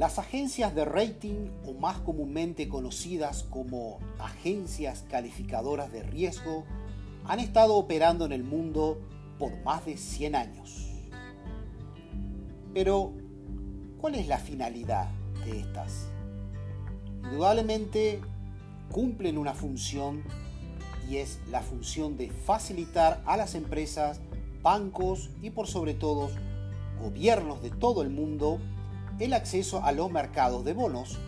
Las agencias de rating, o más comúnmente conocidas como agencias calificadoras de riesgo, han estado operando en el mundo por más de 100 años. Pero, ¿cuál es la finalidad de estas? Indudablemente cumplen una función y es la función de facilitar a las empresas, bancos y por sobre todo gobiernos de todo el mundo el acceso a los mercados de bonos,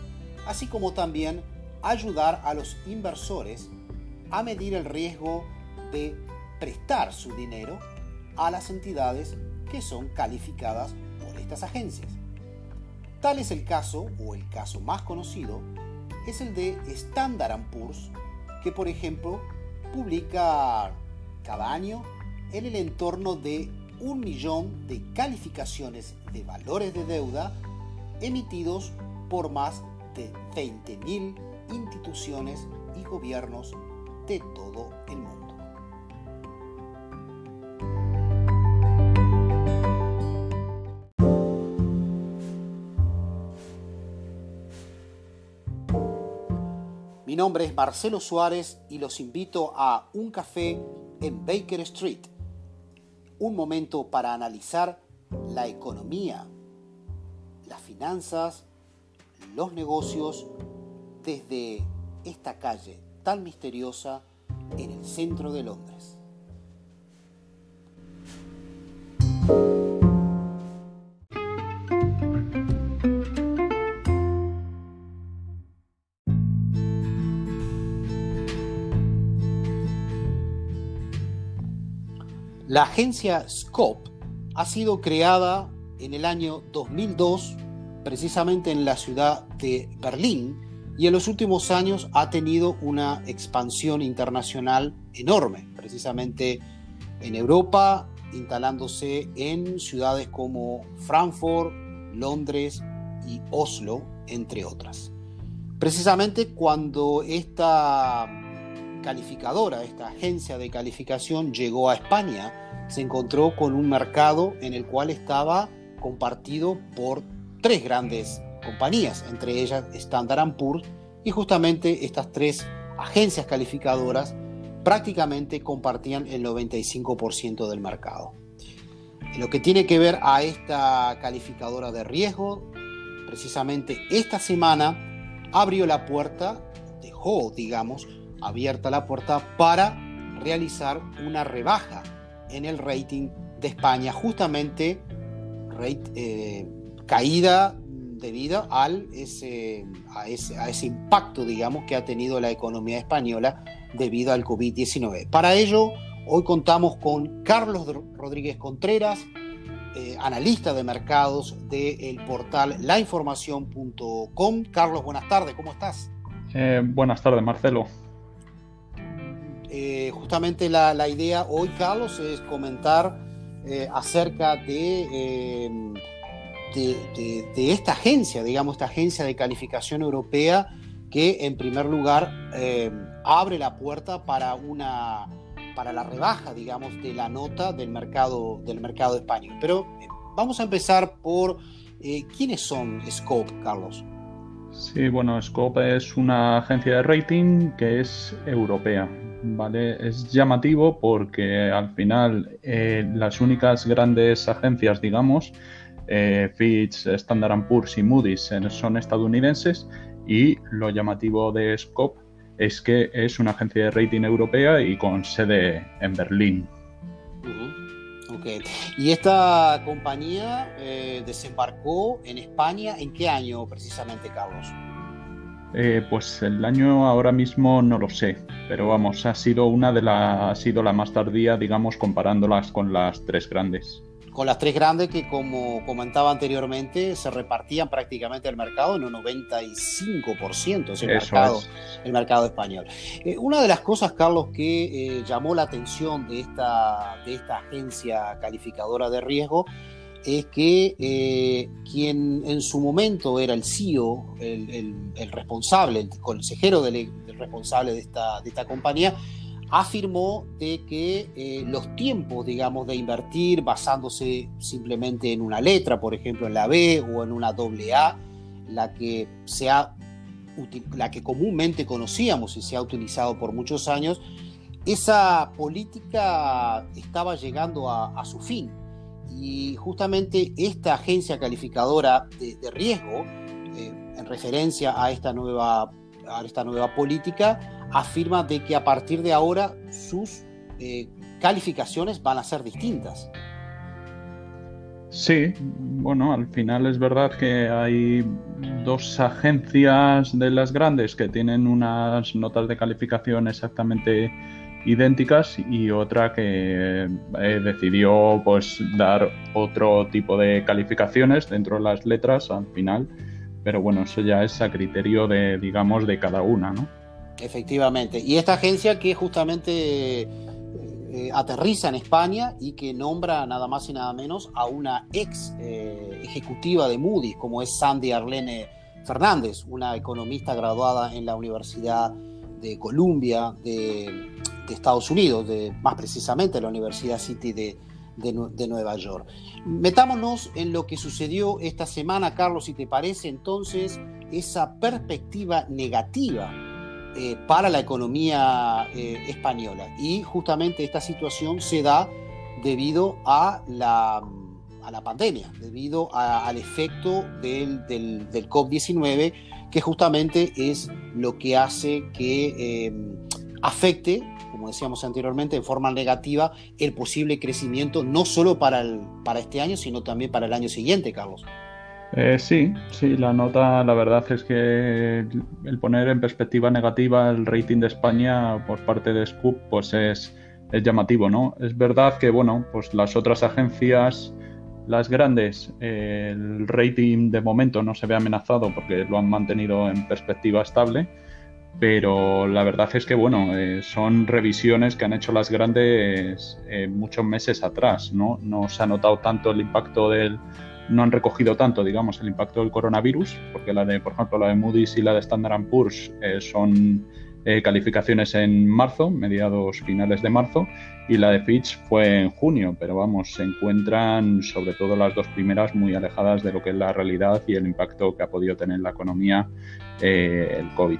así como también ayudar a los inversores a medir el riesgo de prestar su dinero a las entidades que son calificadas por estas agencias. Tal es el caso, o el caso más conocido, es el de Standard Poor's, que por ejemplo publica cada año en el entorno de un millón de calificaciones de valores de deuda emitidos por más de 20.000 instituciones y gobiernos de todo el mundo. Mi nombre es Marcelo Suárez y los invito a un café en Baker Street. Un momento para analizar la economía, las finanzas, los negocios desde esta calle tan misteriosa en el centro de Londres. La agencia Scope ha sido creada en el año 2002, precisamente en la ciudad de Berlín, y en los últimos años ha tenido una expansión internacional enorme, precisamente en Europa, instalándose en ciudades como Frankfurt, Londres y Oslo, entre otras. Precisamente cuando esta calificadora, esta agencia de calificación llegó a España, se encontró con un mercado en el cual estaba compartido por tres grandes compañías, entre ellas Standard Poor's, y justamente estas tres agencias calificadoras prácticamente compartían el 95% del mercado. En lo que tiene que ver a esta calificadora de riesgo, precisamente esta semana abrió la puerta, dejó, digamos, abierta la puerta para realizar una rebaja en el rating de España, justamente eh, caída debido al ese, a, ese, a ese impacto, digamos, que ha tenido la economía española debido al COVID-19. Para ello, hoy contamos con Carlos Rodríguez Contreras, eh, analista de mercados del portal lainformación.com. Carlos, buenas tardes, ¿cómo estás? Eh, buenas tardes, Marcelo. Eh, justamente la, idea hoy, Carlos, es comentar eh, acerca em, de, de, esta agencia, digamos, esta agencia de calificación europea que en primer lugar em, abre la puerta para una para la rebaja, digamos, de la nota del mercado, del mercado español. Pero eh, vamos a empezar por quiénes son Scope, Carlos. Sí, bueno, Scope es una agencia de rating que es europea. ¿Vale? Es llamativo porque al final eh, las únicas grandes agencias, digamos, eh, Fitch, Standard Poor's y Moody's son estadounidenses y lo llamativo de Scope es que es una agencia de rating europea y con sede en Berlín. ¿Y esta compañía eh, desembarcó en España en qué año precisamente, Carlos? Eh, pues el año ahora mismo no lo sé, pero vamos, ha sido una de las, ha sido la más tardía, digamos, comparándolas con las tres grandes. Con las tres grandes que, como comentaba anteriormente, se repartían prácticamente el mercado en un 95%, es el, mercado, el mercado español. Eh, una de las cosas, Carlos, que eh, llamó la atención de esta, de esta agencia calificadora de riesgo es que eh, quien en su momento era el CEO, el, responsable, el consejero responsable de esta, de esta, compañía, afirmó de que eh, los tiempos, digamos, de invertir basándose simplemente en una letra, por ejemplo en la B o en una doble A, la que se ha la que comúnmente conocíamos y se ha utilizado por muchos años, esa política estaba llegando a, su fin. Y justamente esta agencia calificadora de, riesgo, eh, en referencia a esta, nueva, a esta nueva política, afirma de que a partir de ahora sus eh, calificaciones van a ser distintas. Sí, bueno, al final es verdad que hay dos agencias de las grandes que tienen unas notas de calificación exactamente idénticas y otra que eh, decidió pues dar otro tipo de calificaciones dentro de las letras al final. Pero bueno eso ya es a criterio de digamos de cada una no efectivamente. Y esta agencia que justamente eh, aterriza en España y que nombra nada más y nada menos a una ex eh, ejecutiva de Moody's, como es Sandy Arlene Fernández, una economista graduada en la Universidad de Columbia de, Estados Unidos, de, más precisamente la Universidad City de, de, Nueva York. Metámonos en lo que sucedió esta semana, Carlos, si te parece entonces esa perspectiva negativa eh, para la economía eh, española. Y justamente esta situación se da debido a la, a la pandemia, debido al efecto del, del, del COP19, que justamente es lo que hace que em, afecte, como decíamos anteriormente, en forma negativa el posible crecimiento, no solo para, el, para este año, sino también para el año siguiente, Carlos. Eh, sí, sí, la nota, la verdad es que el poner en perspectiva negativa el rating de España por parte de Scoop, pues es, llamativo, ¿no? Es verdad que, bueno, pues las otras agencias, las grandes, el rating de momento no se ve amenazado porque lo han mantenido en perspectiva estable, pero la verdad es que, bueno, eh, son revisiones que han hecho las grandes eh, muchos meses atrás, ¿no? No se ha notado tanto el impacto del no han recogido tanto, digamos, el impacto del coronavirus, porque la de, por ejemplo, la de Moody's y la de Standard Poor's eh, son eh, calificaciones en marzo, mediados finales de marzo, y la de Fitch fue en junio, pero vamos, se encuentran sobre todo las dos primeras muy alejadas de lo que es la realidad y el impacto que ha podido tener en la economía eh, el COVID.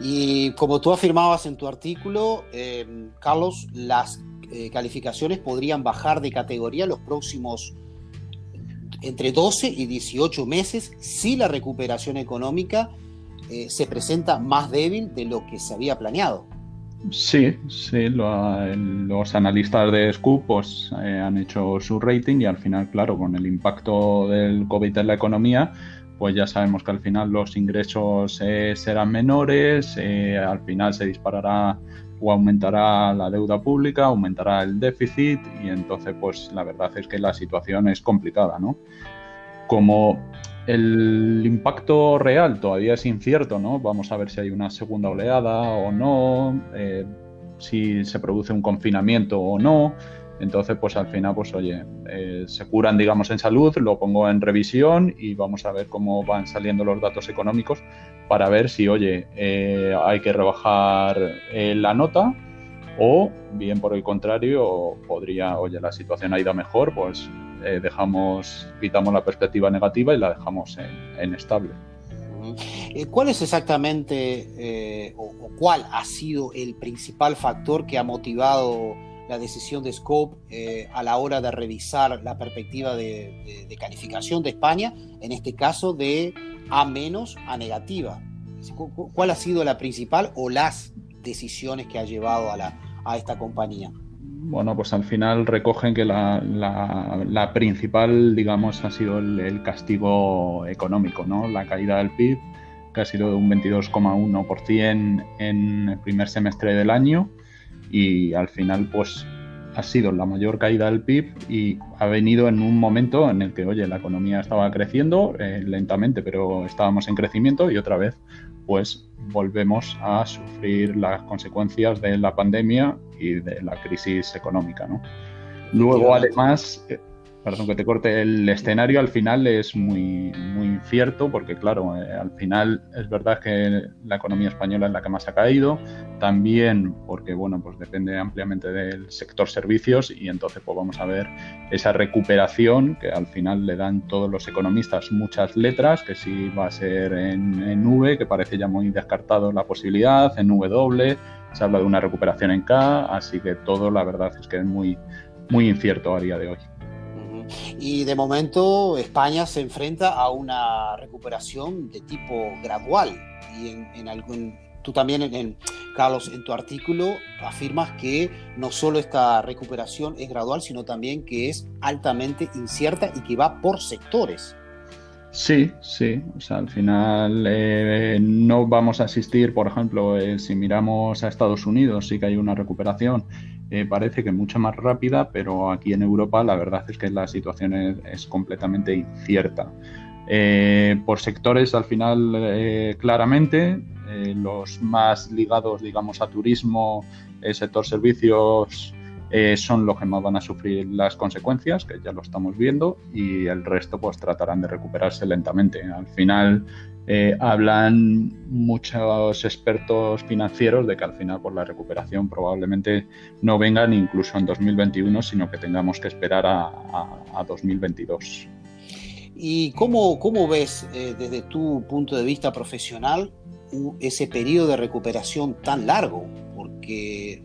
Y como tú afirmabas en tu artículo, Carlos, las calificaciones podrían bajar de categoría los próximos entre 12 y 18 meses si la recuperación económica eh, se presenta más débil de lo que se había planeado. Sí, sí, los analistas de Scoop pues, eh, han hecho su rating y al final, claro, con el impacto del COVID en la economía, pues ya sabemos que al final los ingresos eh, serán menores, al final se disparará o aumentará la deuda pública, aumentará el déficit y entonces pues la verdad es que la situación es complicada, ¿no? Como el impacto real todavía es incierto, ¿no? Vamos a ver si hay una segunda oleada o no, eh, si se produce un confinamiento o no. Entonces, pues al final, pues oye, eh, se curan, digamos, en salud, lo pongo en revisión y vamos a ver cómo van saliendo los datos económicos para ver si, oye, eh, hay que rebajar eh, la nota o bien por el contrario, podría, oye, la situación ha ido mejor, pues dejamos, quitamos la perspectiva negativa y la dejamos en, estable. ¿Cuál es exactamente o, cuál ha sido el principal factor que ha motivado la decisión de Scope eh, a la hora de revisar la perspectiva de, calificación de España, en este caso de A menos a negativa. ¿Cuál ha sido la principal o las decisiones que ha llevado a, la, a esta compañía? Bueno, pues al final recogen que la, principal, digamos, ha sido el, castigo económico, ¿no? La caída del PIB, que ha sido de un 22,1% en el primer semestre del año, y al final pues ha sido la mayor caída del PIB y ha venido en un momento en el que, oye, la economía estaba creciendo eh, lentamente, pero estábamos en crecimiento y otra vez pues volvemos a sufrir las consecuencias de la pandemia y de la crisis económica, ¿no? Luego, además, perdón que te corte, el escenario al final es muy, muy incierto porque, claro, eh, al final es verdad que la economía española es la que más ha caído, también porque, bueno, pues depende ampliamente del sector servicios y entonces pues vamos a ver esa recuperación que al final le dan todos los economistas muchas letras, que si va a ser en, en V, que parece ya muy descartado la posibilidad, en W, se habla de una recuperación en K, así que todo la verdad es que es muy, muy incierto a día de hoy. Y de momento España se enfrenta a una recuperación de tipo gradual. Y en, algún, tú también, en, Carlos, en tu artículo afirmas que no solo esta recuperación es gradual, sino también que es altamente incierta y que va por sectores. Sí, sí. O sea, al final eh, no vamos a asistir, por ejemplo, eh, si miramos a Estados Unidos, sí que hay una recuperación eh, parece que mucho más rápida, pero aquí en Europa la verdad es que la situación es, completamente incierta. Eh, por sectores, al final, eh, claramente, los más ligados, digamos, a turismo, sector servicios, son los que más van a sufrir las consecuencias, que ya lo estamos viendo, y el resto pues tratarán de recuperarse lentamente. Al final, eh, hablan muchos expertos financieros de que al final por la recuperación probablemente no vengan incluso en 2021, sino que tengamos que esperar a, 2022. ¿Y cómo, cómo ves eh, desde tu punto de vista profesional ese periodo de recuperación tan largo? Porque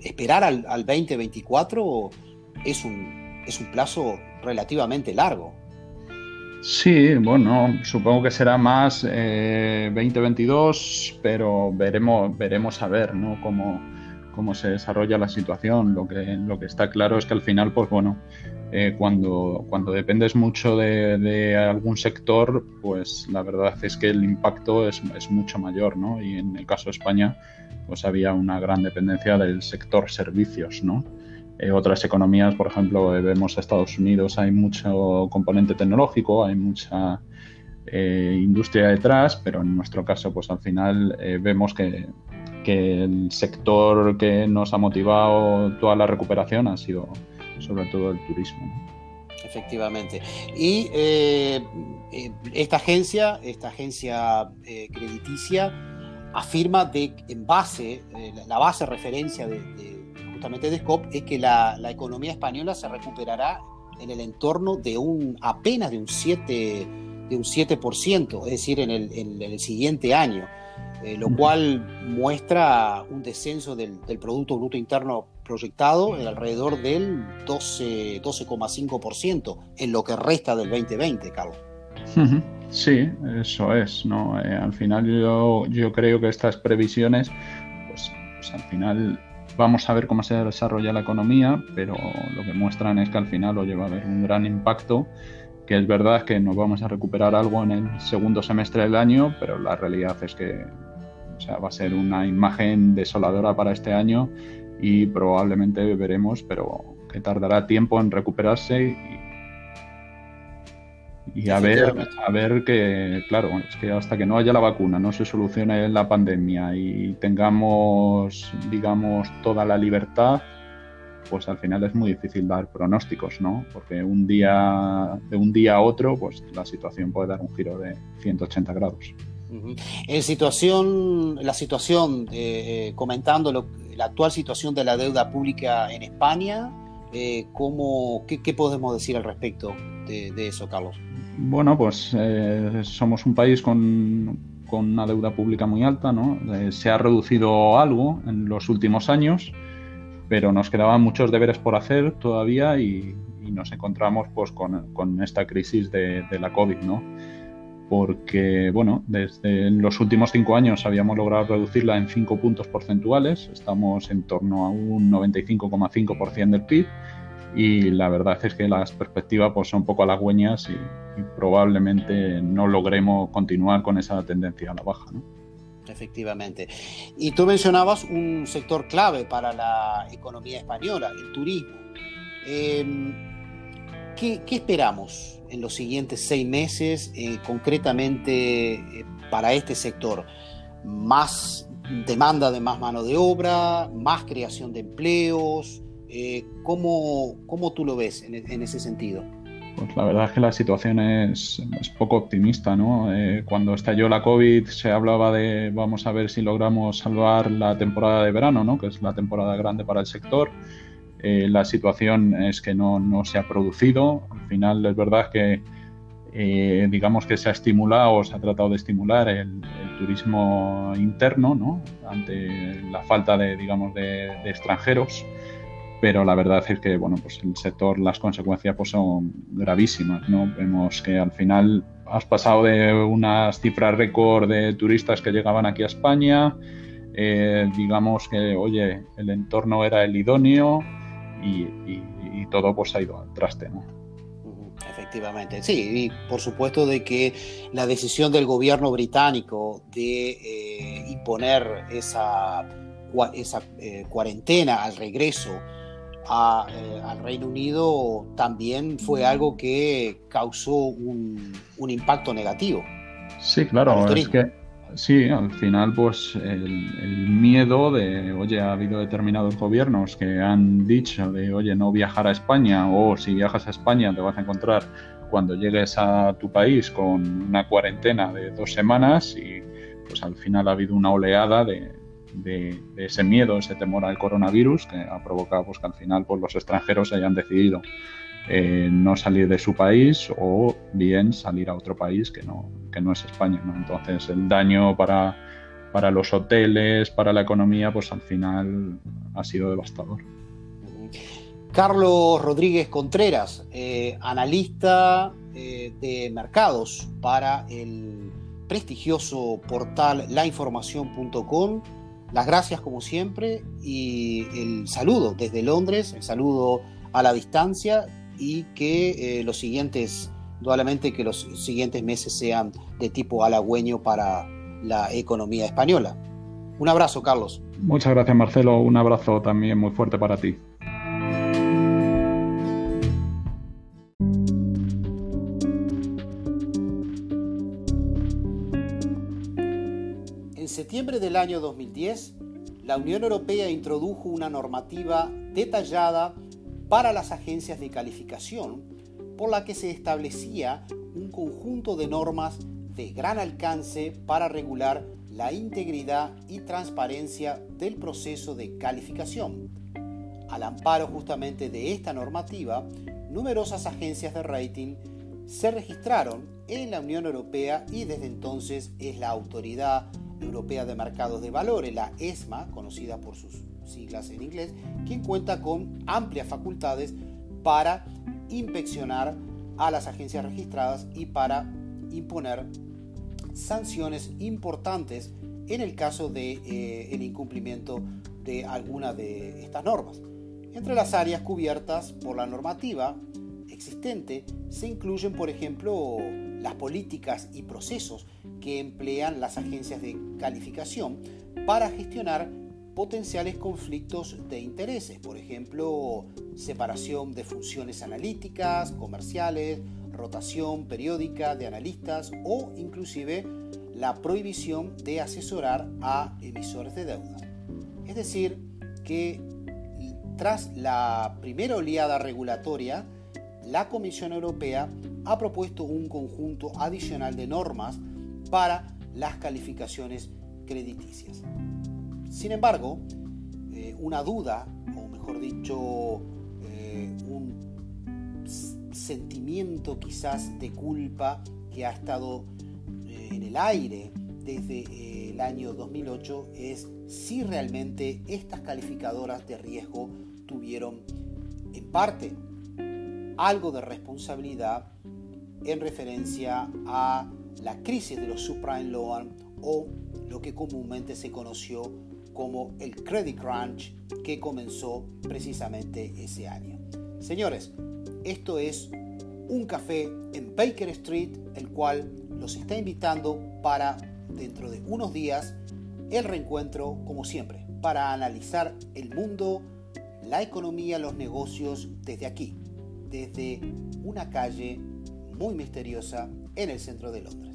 esperar al, 2024 es un, es un plazo relativamente largo. Sí, bueno, supongo que será más 2022, eh, pero veremos, veremos a ver ¿no? cómo, cómo se desarrolla la situación. Lo que, lo que está claro es que al final, pues bueno, eh, cuando, cuando dependes mucho de, algún sector, pues la verdad es que el impacto es, es, mucho mayor, ¿no? Y en el caso de España, pues había una gran dependencia del sector servicios, ¿no? Eh, otras economías, por ejemplo, vemos a Estados Unidos, hay mucho componente tecnológico, hay mucha eh, industria detrás, pero en nuestro caso, pues al final vemos que, el sector que nos ha motivado toda la recuperación ha sido sobre todo el turismo. Efectivamente. Y esta agencia, esta agencia crediticia, afirma de en base, la base referencia de de SCOP es que la, economía española se recuperará en el entorno de un apenas de un 7, de un 7% es decir, en el, siguiente año, eh, lo cual muestra un descenso del, Producto Bruto Interno proyectado en alrededor del 12,5% en lo que resta del 2020, Carlos. Sí, eso es, ¿no? Eh, al final yo, yo creo que estas previsiones, pues, pues al final Vamos a ver cómo se desarrolla la economía, pero lo que muestran es que al final lo lleva a haber un gran impacto, que es verdad que nos vamos a recuperar algo en el segundo semestre del año, pero la realidad es que va a ser una imagen desoladora para este año y probablemente veremos, pero que tardará tiempo en recuperarse y y a ver, a ver que, claro, es que hasta que no haya la vacuna, no se solucione la pandemia y tengamos, digamos, toda la libertad, pues al final es muy difícil dar pronósticos, ¿no? Porque un día, de un día a otro, pues la situación puede dar un giro de 180 grados. En situación, la situación, eh, eh, comentando la actual situación de la deuda pública en España, eh, ¿cómo, qué, podemos decir al respecto de, de eso, Carlos? Bueno, pues eh, somos un país con, una deuda pública muy alta, ¿no? Se ha reducido algo en los últimos años, pero nos quedaban muchos deberes por hacer todavía y, nos encontramos pues con, esta crisis de, la COVID, ¿no? Porque, bueno, desde los últimos cinco años habíamos logrado reducirla en cinco puntos porcentuales, estamos en torno a un 95,5% del PIB y la verdad es que las perspectivas pues, son un poco halagüeñas y, probablemente no logremos continuar con esa tendencia a la baja. Efectivamente. Y tú mencionabas un sector clave para la economía española, el turismo. Em, ¿qué, esperamos en los siguientes seis meses eh, concretamente eh, para este sector? ¿Más demanda de más mano de obra? ¿Más creación de empleos? Eh, ¿cómo, ¿cómo, tú lo ves en, en, ese sentido? Pues la verdad es que la situación es, poco optimista, ¿no? Eh, cuando estalló la COVID se hablaba de vamos a ver si logramos salvar la temporada de verano, ¿no? Que es la temporada grande para el sector. Eh, la situación es que no, no, se ha producido. Al final es verdad que eh, digamos que se ha estimulado o se ha tratado de estimular el, turismo interno ¿no? ante la falta de, digamos, de, extranjeros, pero la verdad es que bueno, pues el sector, las consecuencias pues son gravísimas. ¿no? Vemos que al final has pasado de unas cifras récord de turistas que llegaban aquí a España, eh, digamos que, oye, el entorno era el idóneo y, y todo pues ha ido al traste. ¿no? Efectivamente, sí, y por supuesto de que la decisión del gobierno británico de eh, imponer esa, esa eh, cuarentena al regreso eh, al Reino Unido también fue algo que causó un, un impacto negativo. Sí, claro, es que Sí, al final, pues el, miedo de, oye, ha habido determinados gobiernos que han dicho de, oye, no viajar a España o si viajas a España te vas a encontrar cuando llegues a tu país con una cuarentena de dos semanas y pues al final ha habido una oleada de, ese miedo, ese temor al coronavirus que ha provocado pues, que al final pues, los extranjeros hayan decidido eh, no salir de su país o bien salir a otro país que no, que no es España. Entonces el daño para, para los hoteles, para la economía, pues al final ha sido devastador. Carlos Rodríguez Contreras, eh, analista eh, de mercados para el prestigioso portal lainformación.com. Las gracias como siempre y el saludo desde Londres, el saludo a la distancia y que eh, los siguientes, probablemente que los siguientes meses sean de tipo halagüeño para la economía española. Un abrazo, Carlos. Muchas gracias, Marcelo. Un abrazo también muy fuerte para ti. Septiembre del año 2010, la Unión Europea introdujo una normativa detallada para las agencias de calificación, por la que se establecía un conjunto de normas de gran alcance para regular la integridad y transparencia del proceso de calificación. Al amparo justamente de esta normativa, numerosas agencias de rating se registraron en la Unión Europea y desde entonces es la Autoridad Europea de Mercados de Valores, la ESMA, conocida por sus siglas en inglés, quien cuenta con amplias facultades para inspeccionar a las agencias registradas y para imponer sanciones importantes en el caso de eh, incumplimiento de alguna de estas normas. Entre las áreas cubiertas por la normativa existente se incluyen, por ejemplo, las políticas y procesos que emplean las agencias de calificación para gestionar potenciales conflictos de intereses, por ejemplo, separación de funciones analíticas, comerciales, rotación periódica de analistas o inclusive la prohibición de asesorar a emisores de deuda. Es decir, que tras la primera oleada regulatoria, la Comisión Europea ha propuesto un conjunto adicional de normas para las calificaciones crediticias. Sin embargo, eh, una duda, o mejor dicho, eh, un sentimiento quizás de culpa que ha estado eh, en el aire desde el año 2008 es si realmente estas calificadoras de riesgo tuvieron en parte algo de responsabilidad en referencia a la crisis de los subprime loan o lo que comúnmente se conoció como el Credit Crunch que comenzó precisamente ese año. Señores, esto es un café en Baker Street, el cual los está invitando para dentro de unos días el reencuentro, como siempre, para analizar el mundo, la economía, los negocios desde aquí, desde una calle muy misteriosa en el centro de Londres.